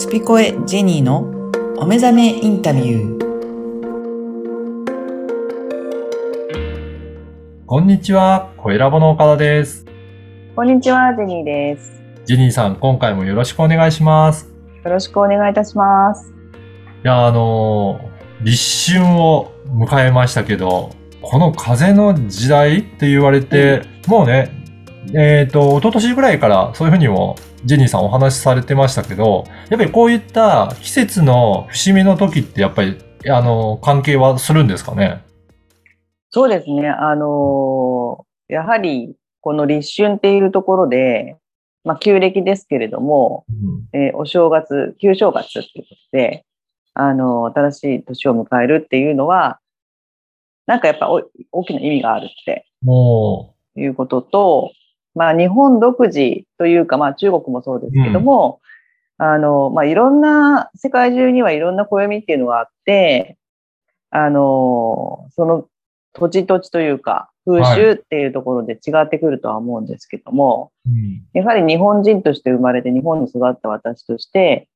スピコエジェニーのお目覚めインタビュー。こんにちは、声ラボの岡田です。こんにちは、ジェニーです。ジェニーさん、今回もよろしくお願いします。よろしくお願いいたします。いや、あのー立春を迎えましたけど、この風の時代って言われて、もうね、えっ、と、一昨年ぐらいからそういうふうにもジェニーさんお話しされてましたけど、やっぱりこういった季節の節目の時ってやっぱり、あのー関係はするんですかね？そうですね。あのーやはり、この立春っていうところで、まあ、旧暦ですけれども、うん。えーお正月、旧正月っていうことで、あのー新しい年を迎えるっていうのは、なんかやっぱお大きな意味があるってもいうことと、まあ、日本独自というか、まあ、中国もそうですけども、あの、まあ、いろんな、世界中にはいろんな暦っていうのがあって、あの、その土地土地というか、風習っていうところで違ってくるとは思うんですけども、う、うんやはり日本人として生まれて日本に育った私として、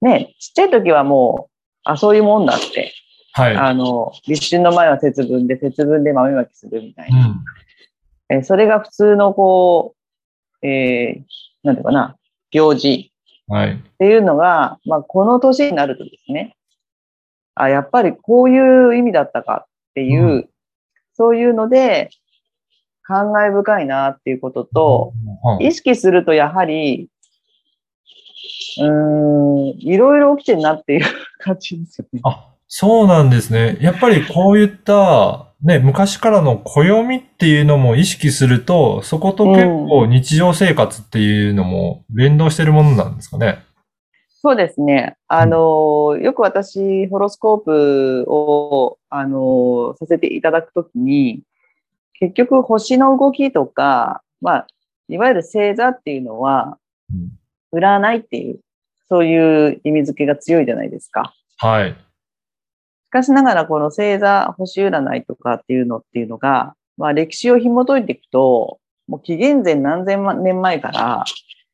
ね、ちっちゃい時はもう、あ、そういうもんだって、はい。あの、立春の前は節分で、節分で豆まきするみたいうな。んえーそれが普通のこう、えーなんていうかな、行事はい。っていうのが、まあ、この年になるとですね、あ、やっぱりこういう意味だったかっていう、うそういうので、感慨深いなっていうことと、はい意識するとやはり、うーん、いろいろ起きてるなっていう感じですよね。あ、そうなんですね。やっぱりこういった、ね、昔からの暦っていうのも意識すると、そこと結構日常生活っていうのも連動してるものなんですかね？そうですね。あの、よく私、ホロスコープを、あの、させていただくときに、結局、星の動きとか、まあ、いわゆる星座っていうのは、うん占いっていう、そういう意味付けが強いじゃないですか。はい。しかしながら、この星座、星占いとかっていうのっていうのが、まあ、歴史を紐解いていくと、もう紀元前何千万年前から、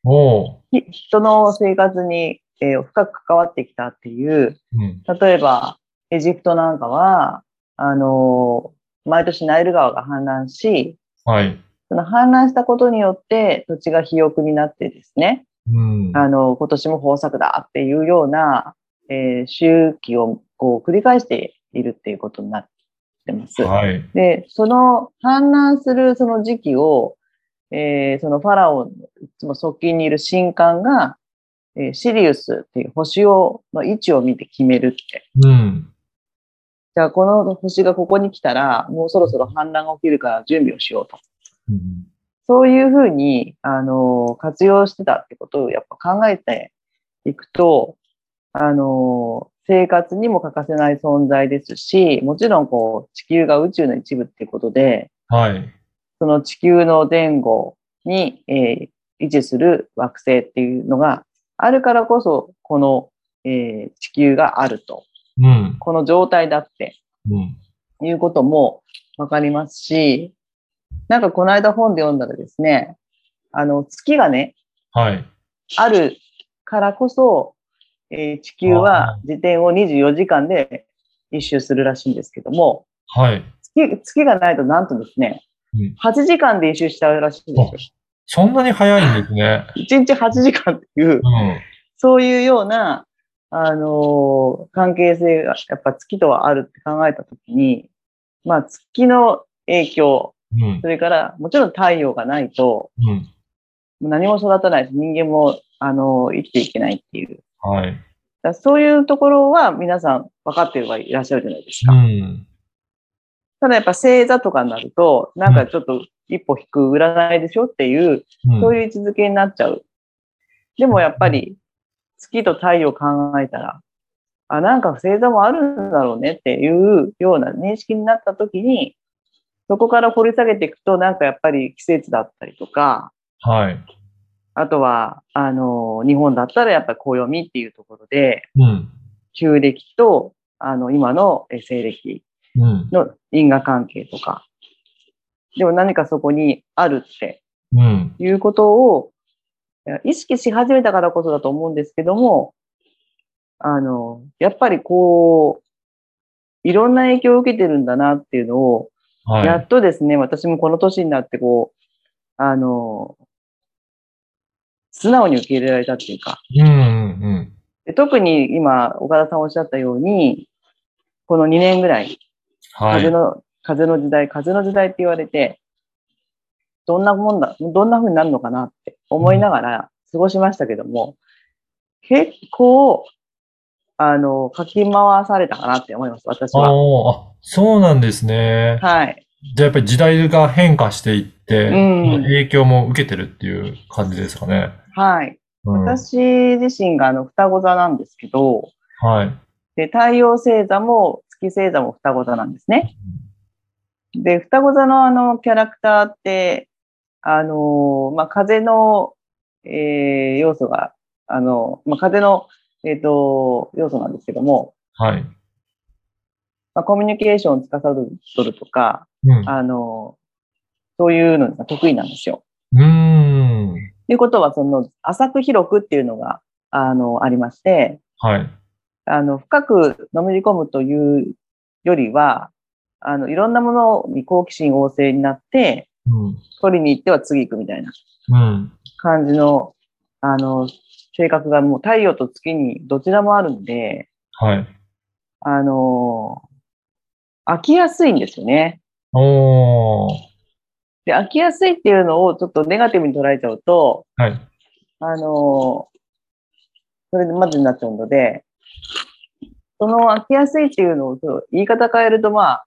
お人の生活に、えー深く関わってきたっていう、うん。例えば、エジプトなんかは、あのー毎年ナイル川が氾濫し、はい。その氾濫したことによって土地が肥沃になってですね、うん。あの、今年も豊作だっていうような、えー周期をこう繰り返しているっていうことになってます。はい。で、その氾濫するその時期を、えーそのファラオのいつも側近にいる神官が、えーシリウスっていう星を、の位置を見て決めるって。うん。じゃあ、この星がここに来たら、もうそろそろ氾濫が起きるから準備をしようと。うんそういうふうに、あの、活用してたってことをやっぱ考えていくと、あの、生活にも欠かせない存在ですし、もちろんこう、地球が宇宙の一部っていうことで、はい。その地球の前後に、えー位置する惑星っていうのがあるからこそ、この、えー地球があると。うん。この状態だってうん。いうこともわかりますし、なんかこの間本で読んだらですね、あの、月がね、はい。あるからこそ、えー地球は自転を24時間で一周するらしいんですけども、はい。月月がないとなんとですね、うん8時間で一周しちゃうらしいんですよ。そんなに早いんですね。1日8時間っていうう、ん。そういうような、あのー関係性がやっぱ月とはあるって考えたときに、まあ月の影響、うん。それからもちろん太陽がないとうん。何も育たないし、人間も、あのー生きていけないっていう。はい。だそういうところは皆さん分かっていはいらっしゃるじゃないですうか。ん。ただやっぱ星座とかになると、なんかちょっと一歩引く占いでしょっていう、うんそういう位置づけになっちゃう。でもやっぱり月と太陽を考えたら、あ、なんか星座もあるんだろうねっていうような認識になった時に、そこから掘り下げていくと、なんかやっぱり季節だったりとか、はい。あとは、あの、日本だったらやっぱり暦っていうところで、うん。旧暦と、あの、今のえ西暦うん。の因果関係とか、でも何かそこにあるってうん。いうことを意識し始めたからこそだと思うんですけども、あの、やっぱりこう、いろんな影響を受けてるんだなっていうのを、はい。やっとですね、私もこの年になってこう、あの、素直に受け入れられたっていうか、うんうんで特に今、岡田さんおっしゃったように、この2年ぐらい、はい。風の、風の時代、風の時代って言われて、どんなもんだ、どんな風になるのかなって思いながら過ごしましたけども、結構、あの、かき回されたかなって思います、私あは。ーあ、そうなんですね。はい。じゃあやっぱり時代が変化していって、うん影響も受けてるっていう感じですかね。はい。うん、私自身があの、双子座なんですけど、はい。で、太陽星座も月星座も双子座なんですね。で、双子座のあの、キャラクターって、あの、まあ、風の、えー要素が、あの、まあ、風の、えっ、と、要素なんですけども、はい。まあ、コミュニケーションを司るとか、うん。あの、そういうのが得意なんですよ。うーん。ということは、その、浅く広くっていうのが、あの、ありまして、はい。あの、深くのめり込むというよりは、あの、いろんなものに好奇心旺盛になって、うん。取りに行っては次行くみたいなうん。感じの、あの、性格がもう太陽と月にどちらもあるんで、はい。あの、飽きやすいんですよね。おー。で、飽きやすいっていうのをちょっとネガティブに捉えちゃうと、はい。あの、それでまずになっちゃうので、その飽きやすいっていうのを言い方変えると、まあ、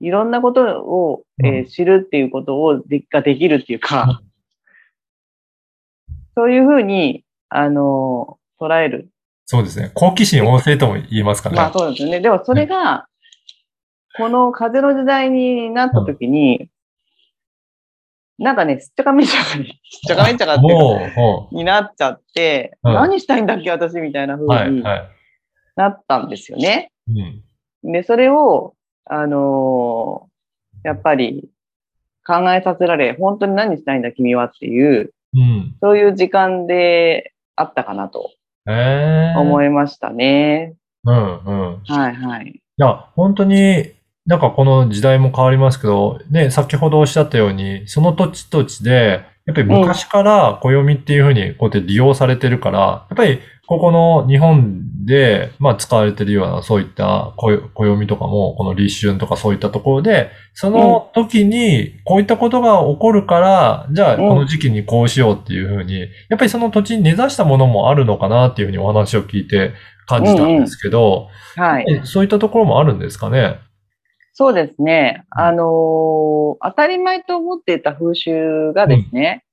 いろんなことを、えーうん知るっていうことをでができるっていうか、そういうふうに、あの、捉える。そうですね。好奇心旺盛とも言いますかね。まあそうですよね。でもそれが、この風の時代になった時に、なんかね、すっちゃかめっちゃかに、すっちゃかめっちゃかってになっちゃって、うん何したいんだっけ私みたいなう、風はい、にはい。なったんですよね。うん。で、それを、あのーやっぱり考えさせられ、本当に何したいんだ君はっていう、うん。そういう時間であったかなと。思いましたね。うん、うん。はいはい。いや、本当に、なんかこの時代も変わりますけど、ね、先ほどおっしゃったように、その土地土地で、やっぱり昔から暦っていうふうにこうやって利用されてるから、やっぱりここの日本で、まあ使われてるようなそういった暦暦とかも、この立春とかそういったところで、その時にこういったことが起こるから、じゃあうんこの時期にこうしようっていうふうに、やっぱりその土地に根ざしたものもあるのかなっていうふうにお話を聞いて感じたんですけど、はい。えそういったところもあるんですかね？そうですね。あのー当たり前と思っていた風習がですね、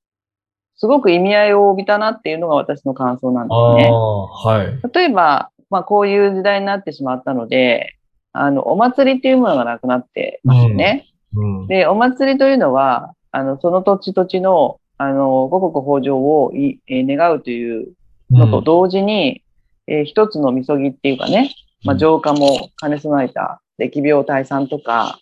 すごく意味合いを帯びたなっていうのが私の感想なんであすね。あ、はい。例えば、まあこういう時代になってしまったので、あの、お祭りっていうものがなくなってますよね。うん。で、お祭りというのは、あの、その土地土地の、あの、五穀豊穣をい、えー願うというのと同時に、えー一つのみそぎっていうかね、まあ、浄化も兼ね備えた疫病退散とか、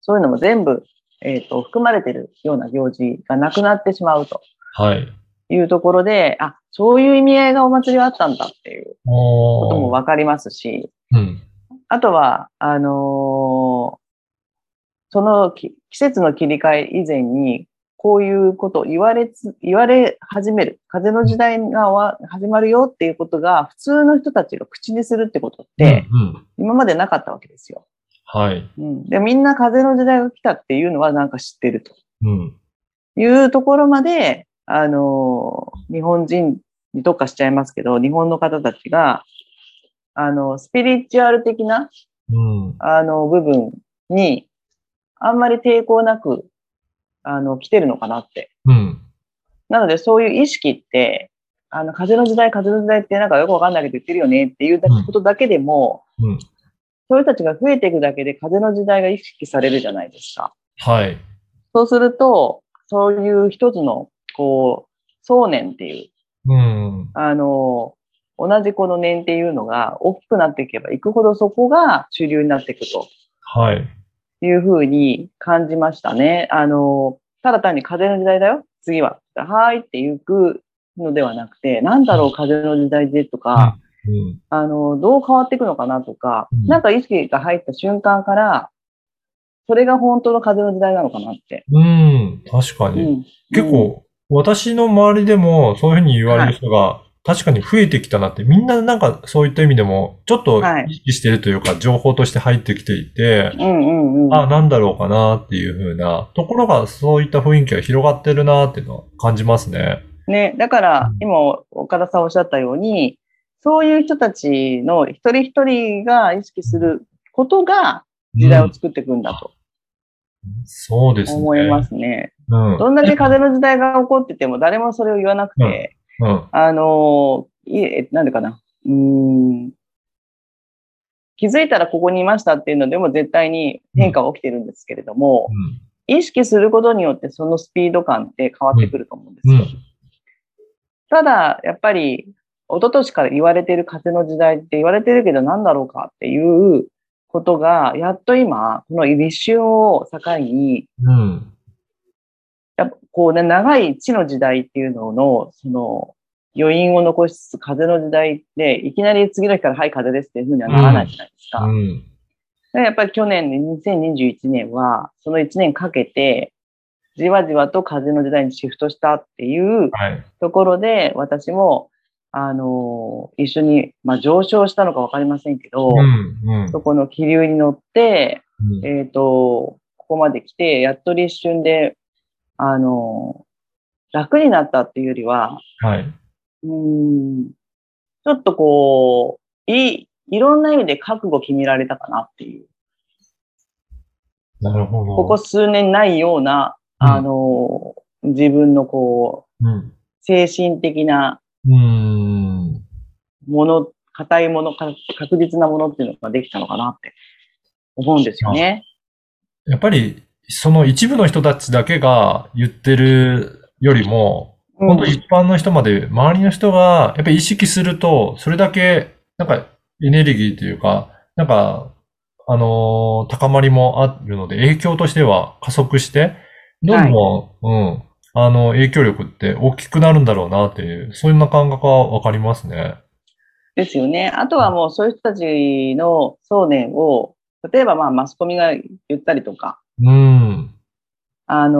そういうのも全部、えっ、と、含まれてるような行事がなくなってしまうとはい。いうところで、あ、そういう意味合いがお祭りはあったんだっていうおこともわかりますし、うん。あとは、あのーそのき季節の切り替え以前に、こういうことを言われつ、言われ始める。風の時代が始まるよっていうことが、普通の人たちが口にするってことって、うん、うん。今までなかったわけですよ。はい。うん。で、みんな風の時代が来たっていうのはなんか知ってるとうん。いうところまで、あのー日本人に特化しちゃいますけど、日本の方たちが、あの、スピリチュアル的なうん。あの、部分に、あんまり抵抗なく、あの、来てるのかなって。うん。なので、そういう意識って、あの、風の時代、風の時代ってなんかよくわかんないけど言ってるよねっていううんことだけでも、うん。そういう人たちが増えていくだけで風の時代が意識されるじゃないですか。はい。そうすると、そういう一つの、こう、想念っていう、うん。あの、同じこの念っていうのが大きくなっていけばいくほどそこが主流になっていくと。はい。いうふうに感じましたね。あの、ただ単に風の時代だよ、次は。はーいって行くのではなくて、なんだろう、風の時代でとか、うん。あの、どう変わっていくのかなとか、うんなんか意識が入った瞬間から、それが本当の風の時代なのかなって。うん。確かに。うん結構、私の周りでもそういうふうに言われる人が確かに増えてきたなって、みんななんかそういった意味でも、ちょっとはい意識してるというか、情報として入ってきていて、うんうんうん。あ、なんだろうかなっていうふうなところが、そういった雰囲気が広がってるなっていうのは感じますね。ね、だからうん、今、岡田さんおっしゃったように、そういう人たちの一人一人が意識することが時代を作っていくんだとそうですね。思いますね。うん。どんだけ風の時代が起こってても誰もそれを言わなくて、うん。あの、いえ、なんでかな。うーん。気づいたらここにいましたっていうのでも絶対に変化は起きてるんですけれども、意識することによってそのスピード感って変わってくると思うんですよ。うん。ただ、やっぱり、一昨年から言われている風の時代って言われてるけど何だろうかっていうことが、やっと今、この立春を境に、うん。こうね、長い地の時代っていうのの、その、余韻を残しつつ風の時代って、いきなり次の日からはい風ですっていうふうにはならないじゃないですか。うん。でやっぱり去年の2021年は、その1年かけて、じわじわと風の時代にシフトしたっていうはい。ところで、私も、あの、一緒に、まあ、上昇したのかわかりませんけど、うん。うん。そこの気流に乗って、うんえっ、と、ここまで来て、やっと立春で、あの、楽になったっていうよりは、はい。うーん、ちょっとこう、いい、いろんな意味で覚悟決められたかなっていう。なるほど。ここ数年ないような、うんあの、自分のこう、うん。精神的なうーん。もの、硬いもの、か確実なものっていうのができたのかなって思うんですよね。やっぱり、その一部の人たちだけが言ってるよりも、一般の人まで、周りの人がやっぱり意識すると、それだけ、なんかエネルギーというか、なんか、あのー高まりもあるので、影響としては加速して、どんどん、うん、あの、影響力って大きくなるんだろうなっていう、そういうような感覚はわかりますね。ですよね。あとはもうそういう人たちの想念を、例えばまあマスコミが言ったりとか、うん。あの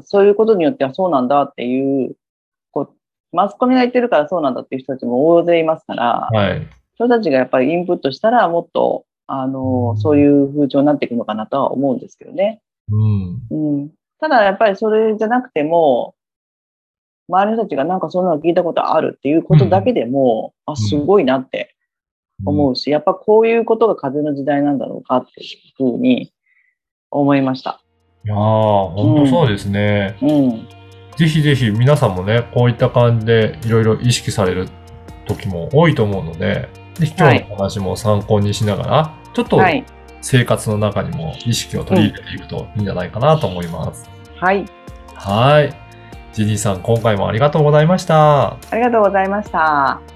ーそういうことによってはそうなんだっていう、こう、マスコミが言ってるからそうなんだっていう人たちも大勢いますから、はい。人たちがやっぱりインプットしたらもっと、あのーそういう風潮になっていくのかなとは思うんですけどね。うん。うん。ただやっぱりそれじゃなくても、周りの人たちがなんかそんなの聞いたことあるっていうことだけでも、あ、すごいなって思うし、やっぱこういうことが風の時代なんだろうかっていうふうに思いました。いやー、本当そうですね。うん。ぜひぜひ皆さんもね、こういった感じでいろいろ意識される時も多いと思うので、ぜひ今日の話も参考にしながら、ちょっとはい。生活の中にも意識を取り入れていくといいんじゃないかなと思います。はい。はい。ジェニーさん、今回もありがとうございました。ありがとうございました。